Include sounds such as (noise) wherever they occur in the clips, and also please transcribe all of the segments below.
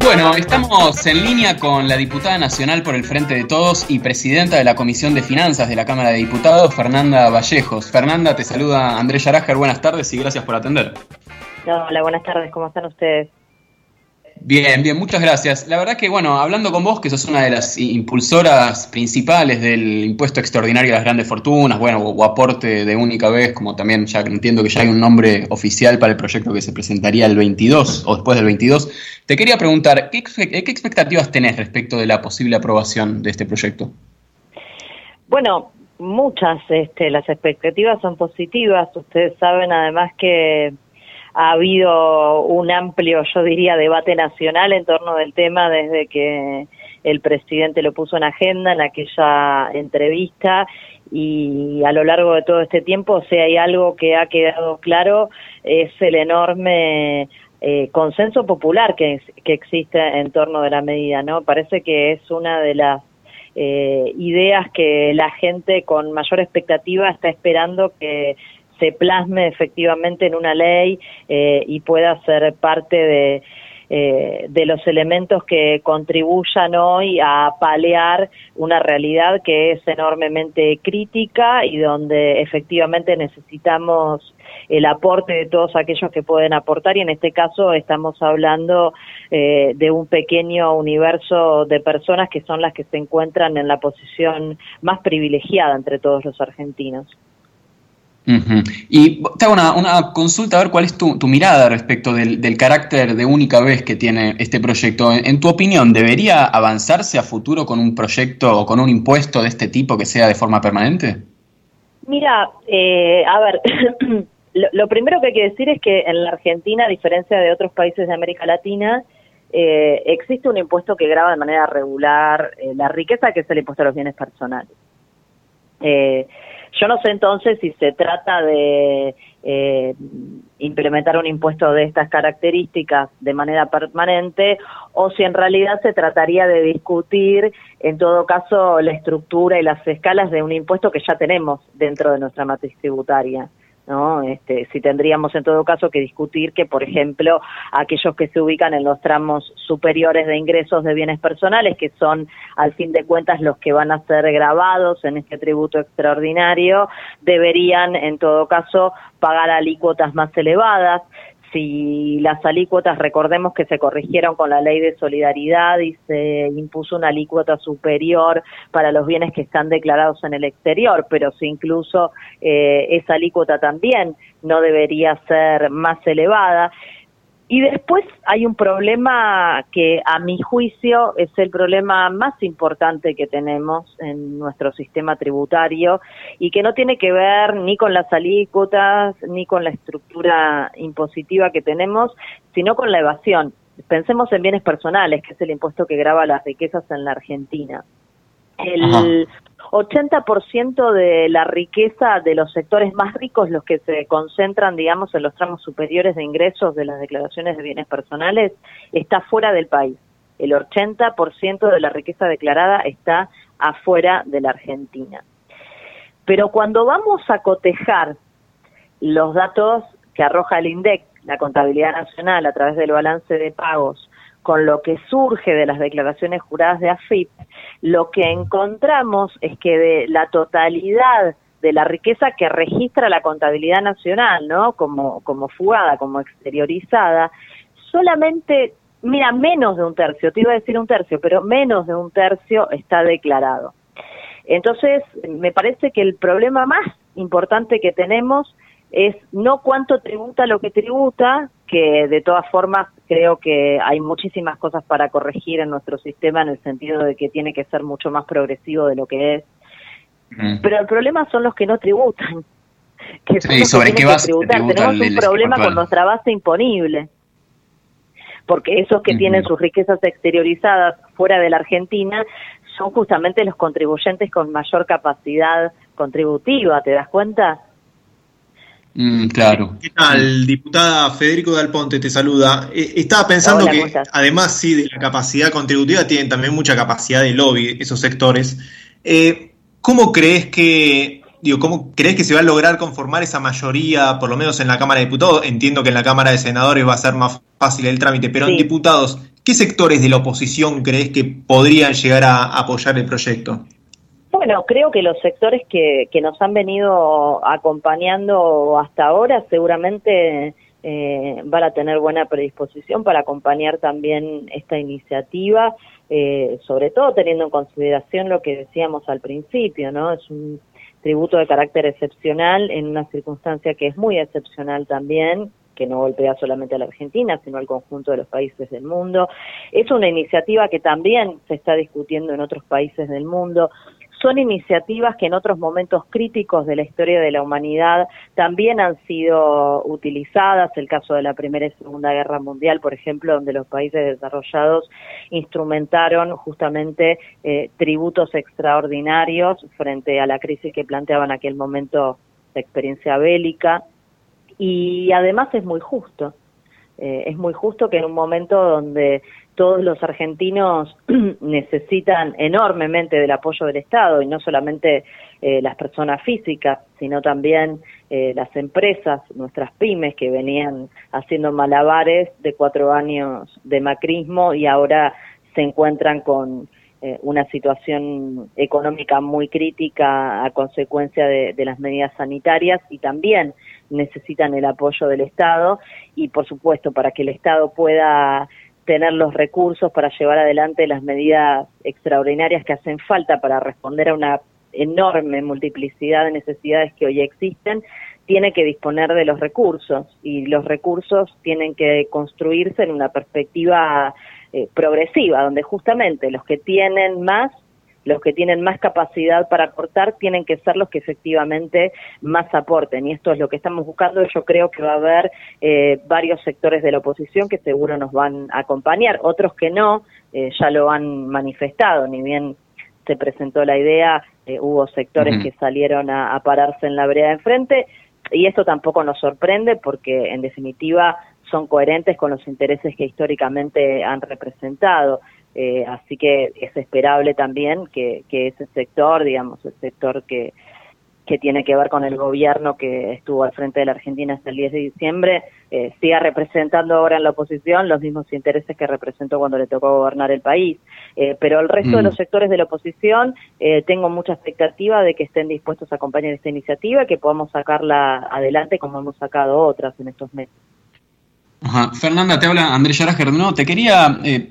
Bueno, estamos en línea con la diputada nacional por el Frente de Todos y presidenta de la Comisión de Finanzas de la Cámara de Diputados, Fernanda Vallejos. Fernanda, te saluda Andrés Yarajer, buenas tardes y gracias por atender. Hola, buenas tardes, ¿cómo están ustedes? Bien, bien, muchas gracias. La verdad que, bueno, hablando con vos, que sos una de las impulsoras principales del impuesto extraordinario a las grandes fortunas, bueno, o, aporte de única vez, como también ya entiendo que ya hay un nombre oficial para el proyecto que se presentaría el 22 o después del 22, te quería preguntar, ¿qué, qué expectativas tenés respecto de la posible aprobación de este proyecto? Bueno, muchas, este, las expectativas son positivas. Ustedes saben además que ha habido un amplio, yo diría, debate nacional en torno del tema desde que el presidente lo puso en agenda en aquella entrevista y a lo largo de todo este tiempo, si hay algo que ha quedado claro, es el enorme eh, consenso popular que, que existe en torno de la medida, ¿no? Parece que es una de las eh, ideas que la gente con mayor expectativa está esperando que se plasme efectivamente en una ley eh, y pueda ser parte de, eh, de los elementos que contribuyan hoy a paliar una realidad que es enormemente crítica y donde efectivamente necesitamos el aporte de todos aquellos que pueden aportar y en este caso estamos hablando eh, de un pequeño universo de personas que son las que se encuentran en la posición más privilegiada entre todos los argentinos. Y te hago una, consulta, a ver cuál es tu, mirada respecto del, carácter de única vez que tiene este proyecto. En, tu opinión, ¿debería avanzarse a futuro con un proyecto o con un impuesto de este tipo que sea de forma permanente? Mira, eh, a ver, (clears throat) lo, primero que hay que decir es que en la Argentina, a diferencia de otros países de América Latina, eh, existe un impuesto que graba de manera regular eh, la riqueza, que es el impuesto a los bienes personales. Eh, yo no sé entonces si se trata de eh, implementar un impuesto de estas características de manera permanente o si en realidad se trataría de discutir en todo caso la estructura y las escalas de un impuesto que ya tenemos dentro de nuestra matriz tributaria. ¿No? Este, si tendríamos en todo caso que discutir que, por ejemplo, aquellos que se ubican en los tramos superiores de ingresos de bienes personales, que son al fin de cuentas los que van a ser grabados en este tributo extraordinario, deberían en todo caso pagar alícuotas más elevadas si las alícuotas, recordemos que se corrigieron con la ley de solidaridad y se impuso una alícuota superior para los bienes que están declarados en el exterior, pero si incluso eh, esa alícuota también no debería ser más elevada. Y después hay un problema que a mi juicio es el problema más importante que tenemos en nuestro sistema tributario y que no tiene que ver ni con las alícuotas ni con la estructura impositiva que tenemos, sino con la evasión. Pensemos en bienes personales, que es el impuesto que graba las riquezas en la Argentina. El 80% de la riqueza de los sectores más ricos, los que se concentran, digamos, en los tramos superiores de ingresos de las declaraciones de bienes personales, está fuera del país. El 80% de la riqueza declarada está afuera de la Argentina. Pero cuando vamos a cotejar los datos que arroja el INDEC, la contabilidad nacional, a través del balance de pagos, con lo que surge de las declaraciones juradas de AFIP, lo que encontramos es que de la totalidad de la riqueza que registra la contabilidad nacional, ¿no? Como, como fugada, como exteriorizada, solamente, mira, menos de un tercio, te iba a decir un tercio, pero menos de un tercio está declarado. Entonces, me parece que el problema más importante que tenemos es no cuánto tributa lo que tributa, que de todas formas creo que hay muchísimas cosas para corregir en nuestro sistema en el sentido de que tiene que ser mucho más progresivo de lo que es. Pero el problema son los que no tributan. (laughs) Que sí, sobre qué base Tenemos un problema con nuestra base imponible. Porque esos que tienen sus riquezas exteriorizadas fuera de la Argentina son justamente los contribuyentes con mayor capacidad contributiva, ¿te das cuenta? Mm, claro. ¿Qué tal, diputada Federico Dalponte te saluda? Eh, estaba pensando que además sí de la capacidad contributiva tienen también mucha capacidad de lobby esos sectores. Eh, ¿Cómo crees que digo, ¿cómo crees que se va a lograr conformar esa mayoría, por lo menos en la Cámara de Diputados? Entiendo que en la Cámara de Senadores va a ser más fácil el trámite, pero en diputados, ¿qué sectores de la oposición crees que podrían llegar a apoyar el proyecto? Bueno, creo que los sectores que, nos han venido acompañando hasta ahora seguramente eh, van a tener buena predisposición para acompañar también esta iniciativa, eh, sobre todo teniendo en consideración lo que decíamos al principio, ¿no? Es un tributo de carácter excepcional en una circunstancia que es muy excepcional también, que no golpea solamente a la Argentina, sino al conjunto de los países del mundo. Es una iniciativa que también se está discutiendo en otros países del mundo son iniciativas que en otros momentos críticos de la historia de la humanidad también han sido utilizadas, el caso de la Primera y Segunda Guerra Mundial, por ejemplo, donde los países desarrollados instrumentaron justamente eh, tributos extraordinarios frente a la crisis que planteaba en aquel momento la experiencia bélica. Y además es muy justo, eh, es muy justo que en un momento donde todos los argentinos (clears throat) necesitan enormemente del apoyo del Estado y no solamente eh, las personas físicas, sino también eh, las empresas, nuestras pymes que venían haciendo malabares de cuatro años de macrismo y ahora se encuentran con eh, una situación económica muy crítica a consecuencia de, de las medidas sanitarias y también necesitan el apoyo del Estado. Y por supuesto para que el Estado pueda tener los recursos para llevar adelante las medidas extraordinarias que hacen falta para responder a una enorme multiplicidad de necesidades que hoy existen, tiene que disponer de los recursos. Y los recursos tienen que construirse en una perspectiva eh, progresiva, donde justamente los que tienen más los que tienen más capacidad para aportar tienen que ser los que efectivamente más aporten. Y esto es lo que estamos buscando. Yo creo que va a haber eh, varios sectores de la oposición que seguro nos van a acompañar, otros que no, eh, ya lo han manifestado, ni bien se presentó la idea, eh, hubo sectores que salieron a, a pararse en la vereda de enfrente. Y esto tampoco nos sorprende porque, en definitiva, son coherentes con los intereses que históricamente han representado. Eh, así que es esperable también que, ese sector, digamos, el sector que, que tiene que ver con el gobierno que estuvo al frente de la Argentina hasta el 10 de diciembre, eh, siga representando ahora en la oposición los mismos intereses que representó cuando le tocó gobernar el país. Eh, pero el resto de mm. los sectores de la oposición, tengo mucha expectativa de que estén dispuestos a acompañar esta iniciativa y que podamos sacarla adelante como hemos sacado otras en estos meses. Fernanda, te habla Andrés Yarager. No, te quería eh,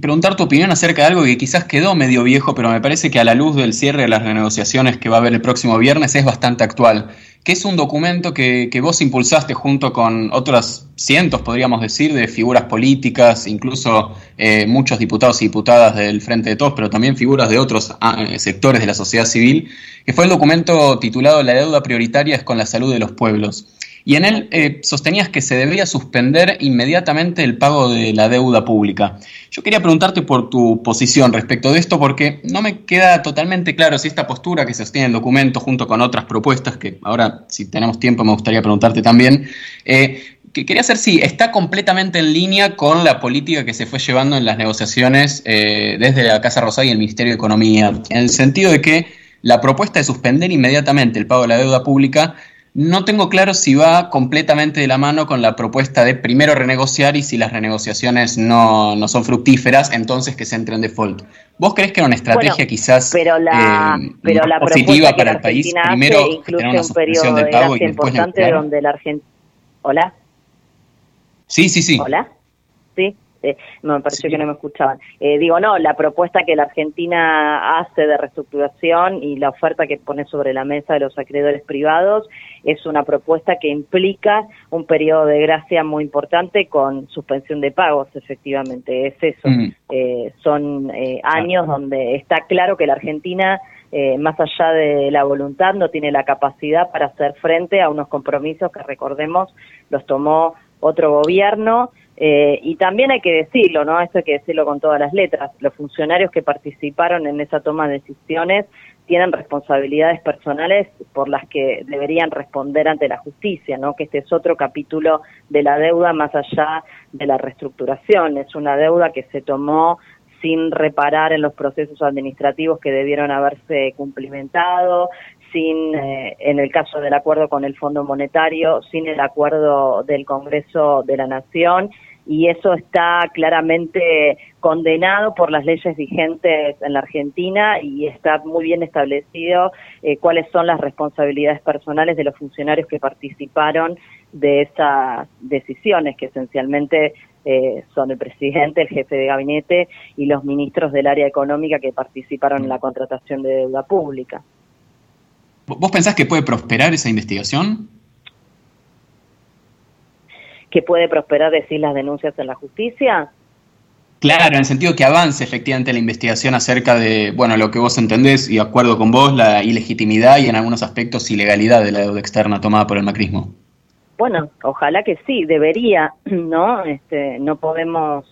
preguntar tu opinión acerca de algo que quizás quedó medio viejo, pero me parece que a la luz del cierre de las renegociaciones que va a haber el próximo viernes es bastante actual, que es un documento que, vos impulsaste junto con otros cientos, podríamos decir, de figuras políticas, incluso eh, muchos diputados y diputadas del Frente de Todos, pero también figuras de otros ah, sectores de la sociedad civil, que fue el documento titulado La deuda prioritaria es con la salud de los pueblos y en él eh, sostenías que se debía suspender inmediatamente el pago de la deuda pública. Yo quería preguntarte por tu posición respecto de esto porque no me queda totalmente claro si esta postura que sostiene en el documento junto con otras propuestas, que ahora si tenemos tiempo me gustaría preguntarte también, eh, que quería saber si está completamente en línea con la política que se fue llevando en las negociaciones eh, desde la Casa Rosada y el Ministerio de Economía, en el sentido de que la propuesta de suspender inmediatamente el pago de la deuda pública no tengo claro si va completamente de la mano con la propuesta de primero renegociar y si las renegociaciones no, son fructíferas, entonces que se entre en default. ¿Vos crees que era una estrategia quizás pero la, eh, pero la positiva para el país? Primero tener una suspensión de pago y después donde la Argentina... ¿Hola? Sí, sí, sí. ¿Hola? Sí. Eh, me pareció que no me escuchaban. Eh, digo, no, la propuesta que la Argentina hace de reestructuración y la oferta que pone sobre la mesa de los acreedores privados es una propuesta que implica un periodo de gracia muy importante con suspensión de pagos, efectivamente, es eso. Mm. Eh, son años donde está claro que la Argentina más allá de la voluntad, no tiene la capacidad para hacer frente a unos compromisos que, recordemos, los tomó otro gobierno eh, y también hay que decirlo, ¿no? Esto hay que decirlo con todas las letras. Los funcionarios que participaron en esa toma de decisiones tienen responsabilidades personales por las que deberían responder ante la justicia, ¿no? Que este es otro capítulo de la deuda más allá de la reestructuración. Es una deuda que se tomó sin reparar en los procesos administrativos que debieron haberse cumplimentado, sin, eh, en el caso del acuerdo con el Fondo Monetario, sin el acuerdo del Congreso de la Nación y eso está claramente condenado por las leyes vigentes en la Argentina y está muy bien establecido eh, cuáles son las responsabilidades personales de los funcionarios que participaron de esas decisiones, que esencialmente eh, son el presidente, el jefe de gabinete y los ministros del área económica que participaron en la contratación de deuda pública. ¿Vos pensás que puede prosperar esa investigación? Que puede prosperar decir las denuncias en la justicia? Claro, en el sentido que avance efectivamente la investigación acerca de, bueno, lo que vos entendés y acuerdo con vos, la ilegitimidad y en algunos aspectos ilegalidad de la deuda externa tomada por el macrismo. Bueno, ojalá que sí, debería, (clears throat) ¿no? Este, no podemos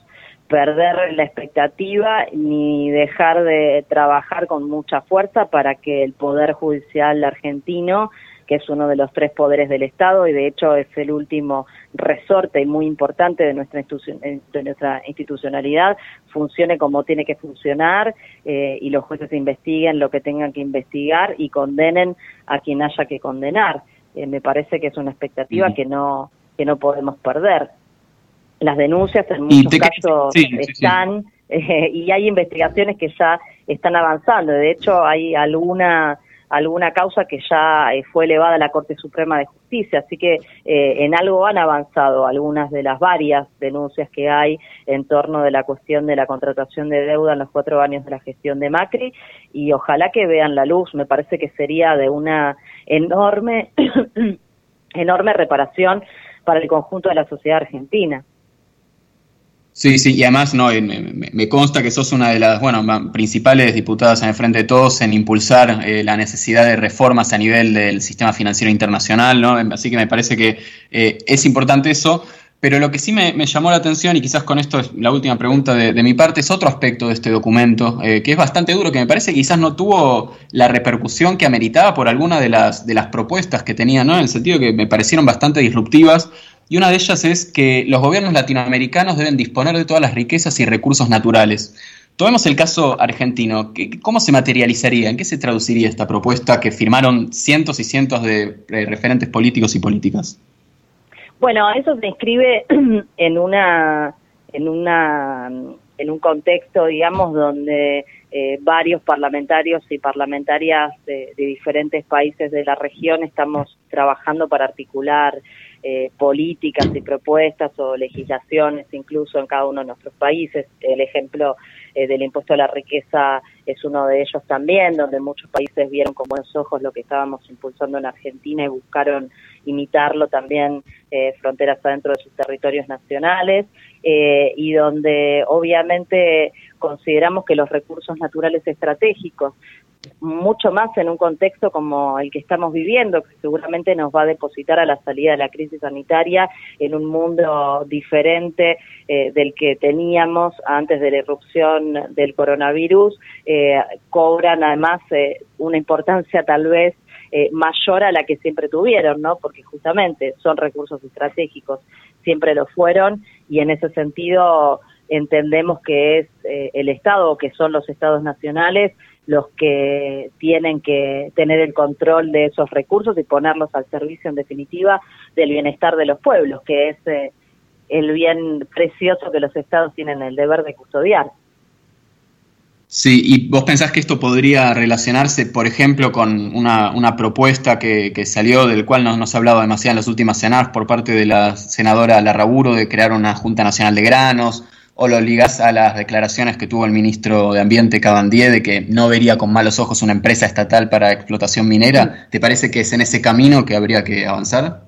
perder la expectativa ni dejar de trabajar con mucha fuerza para que el Poder Judicial argentino que es uno de los tres poderes del Estado y de hecho es el último resorte y muy importante de nuestra, eh, de nuestra institucionalidad, funcione como tiene que funcionar eh, y los jueces investiguen lo que tengan que investigar y condenen a quien haya que condenar. Eh, me parece que es una expectativa que no que no podemos perder. Las denuncias en muchos casos están (laughs) y hay investigaciones que ya están avanzando. De hecho, hay alguna alguna causa que ya eh, fue elevada a la Corte Suprema de Justicia, así que eh, en algo han avanzado algunas de las varias denuncias que hay en torno de la cuestión de la contratación de deuda en los cuatro años de la gestión de Macri. Y ojalá que vean la luz, me parece que sería de una enorme, (coughs) enorme reparación para el conjunto de la sociedad argentina. Sí, sí, y además no, me, consta que sos una de las bueno, principales diputadas en el Frente de Todos en impulsar eh, la necesidad de reformas a nivel del sistema financiero internacional, ¿no? Así que me parece que eh, es importante eso. Pero lo que sí me, llamó la atención, y quizás con esto es la última pregunta de, mi parte, es otro aspecto de este documento, eh, que es bastante duro, que me parece que quizás no tuvo la repercusión que ameritaba por alguna de las, de las propuestas que tenía, ¿no? En el sentido que me parecieron bastante disruptivas y una de ellas es que los gobiernos latinoamericanos deben disponer de todas las riquezas y recursos naturales. Tomemos el caso argentino. ¿Cómo se materializaría? ¿En qué se traduciría esta propuesta que firmaron cientos y cientos de referentes políticos y políticas? Bueno, eso se inscribe (clears throat) en una en una en un contexto, digamos, donde eh, varios parlamentarios y parlamentarias de, diferentes países de la región estamos trabajando para articular eh, políticas y propuestas o legislaciones incluso en cada uno de nuestros países. El ejemplo eh, del impuesto a la riqueza es uno de ellos también, donde muchos países vieron con buenos ojos lo que estábamos impulsando en Argentina y buscaron imitarlo también eh, fronteras adentro de sus territorios nacionales y donde obviamente consideramos que los recursos naturales estratégicos mucho más en un contexto como el que estamos viviendo, que seguramente nos va a depositar a la salida de la crisis sanitaria en un mundo diferente eh, del que teníamos antes de la irrupción del coronavirus, eh, cobran además eh, una importancia tal vez mayor a la que siempre tuvieron, ¿no? Porque justamente son recursos estratégicos, siempre lo fueron y en ese sentido entendemos que es el Estado o que son los Estados nacionales los que tienen que tener el control de esos recursos y ponerlos al servicio, en definitiva, del bienestar de los pueblos, que es eh, el bien precioso que los estados tienen el deber de custodiar. Sí, y vos pensás que esto podría relacionarse, por ejemplo, con una, una propuesta que, que, salió, del cual no, no, se ha hablado demasiado en las últimas semanas por parte de la senadora Larraburo de crear una Junta Nacional de Granos, o lo ligas a las declaraciones que tuvo el ministro de Ambiente Cabandier de que no vería con malos ojos una empresa estatal para explotación minera? ¿Te parece que es en ese camino que habría que avanzar?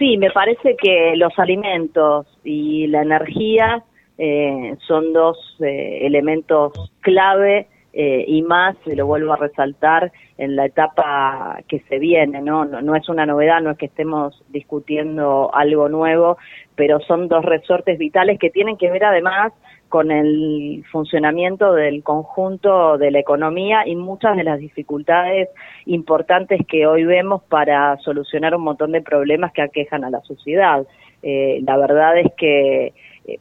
Sí, me parece que los alimentos y la energía eh, son dos eh, elementos clave eh, y más, lo vuelvo a resaltar, en la etapa que se viene, ¿no? ¿no? No es una novedad, no es que estemos discutiendo algo nuevo, pero son dos resortes vitales que tienen que ver además con el funcionamiento del conjunto de la economía y muchas de las dificultades importantes que hoy vemos para solucionar un montón de problemas que aquejan a la sociedad. Eh, la verdad es que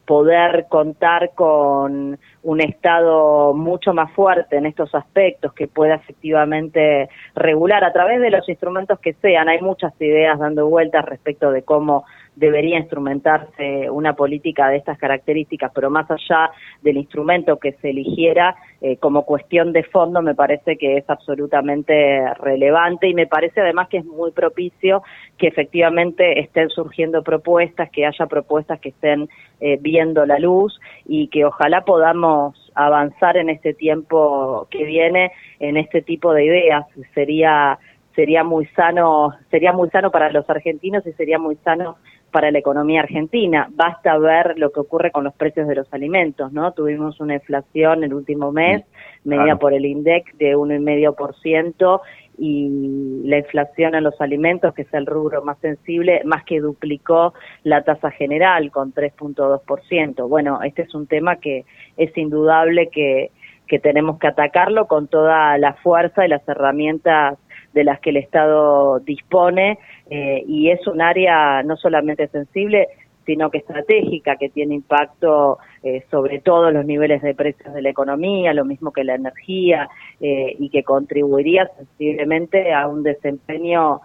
poder contar con un Estado mucho más fuerte en estos aspectos que pueda efectivamente regular a través de los instrumentos que sean. Hay muchas ideas dando vueltas respecto de cómo debería instrumentarse una política de estas características, pero más allá del instrumento que se eligiera, eh, como cuestión de fondo me parece que es absolutamente relevante y me parece además que es muy propicio que efectivamente estén surgiendo propuestas, que haya propuestas que estén eh, viendo la luz y que ojalá podamos avanzar en este tiempo que viene en este tipo de ideas. Sería sería muy sano, sería muy sano para los argentinos y sería muy sano para la economía argentina. Basta ver lo que ocurre con los precios de los alimentos, ¿no? Tuvimos una inflación el último mes, medida por el INDEC, de 1,5% y la inflación en los alimentos, que es el rubro más sensible, más que duplicó la tasa general con 3.2%. Bueno, este es un tema que es indudable que, que tenemos que atacarlo con toda la fuerza y las herramientas de las que el Estado dispone eh, y es un área no solamente sensible, sino que estratégica, que tiene impacto eh, sobre todos los niveles de precios de la economía, lo mismo que la energía, eh, y que contribuiría sensiblemente a un desempeño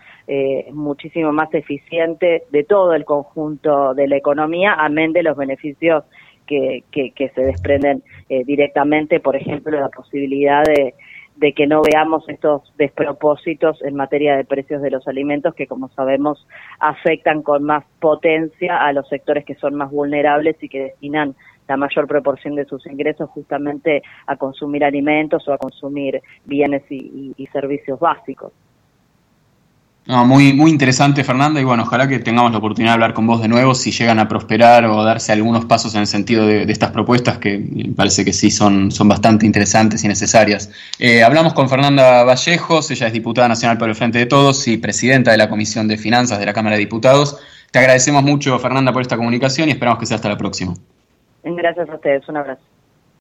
muchísimo más eficiente de todo el conjunto de la economía, amén de los beneficios que, que, que se desprenden directamente, por ejemplo, la posibilidad de de que no veamos estos despropósitos en materia de precios de los alimentos que, como sabemos, afectan con más potencia a los sectores que son más vulnerables y que destinan la mayor proporción de sus ingresos justamente a consumir alimentos o a consumir bienes y, y servicios básicos. No, muy, muy interesante, Fernanda, y bueno, ojalá que tengamos la oportunidad de hablar con vos de nuevo si llegan a prosperar o darse algunos pasos en el sentido de, estas propuestas que parece que sí son, son bastante interesantes y necesarias. Eh, hablamos con Fernanda Vallejos, ella es diputada nacional por el Frente de Todos y presidenta de la Comisión de Finanzas de la Cámara de Diputados. Te agradecemos mucho, Fernanda, por esta comunicación y esperamos que sea hasta la próxima. Gracias a ustedes, un abrazo.